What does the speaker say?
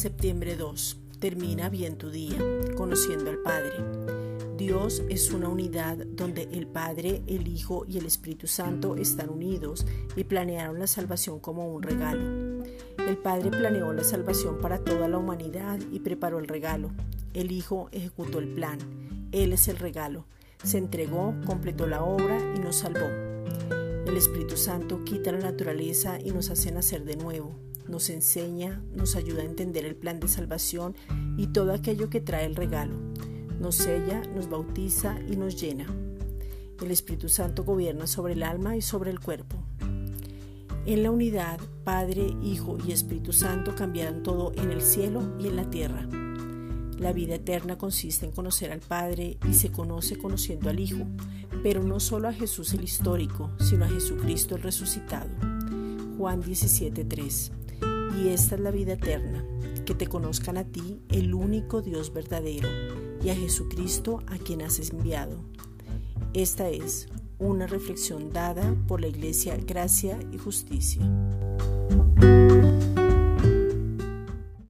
Septiembre 2. Termina bien tu día, conociendo al Padre. Dios es una unidad donde el Padre, el Hijo y el Espíritu Santo están unidos y planearon la salvación como un regalo. El Padre planeó la salvación para toda la humanidad y preparó el regalo. El Hijo ejecutó el plan. Él es el regalo. Se entregó, completó la obra y nos salvó. El Espíritu Santo quita la naturaleza y nos hace nacer de nuevo nos enseña, nos ayuda a entender el plan de salvación y todo aquello que trae el regalo. Nos sella, nos bautiza y nos llena. El Espíritu Santo gobierna sobre el alma y sobre el cuerpo. En la unidad, Padre, Hijo y Espíritu Santo cambiarán todo en el cielo y en la tierra. La vida eterna consiste en conocer al Padre y se conoce conociendo al Hijo, pero no solo a Jesús el histórico, sino a Jesucristo el resucitado. Juan 17:3 y esta es la vida eterna, que te conozcan a ti, el único Dios verdadero, y a Jesucristo a quien has enviado. Esta es una reflexión dada por la Iglesia Gracia y Justicia.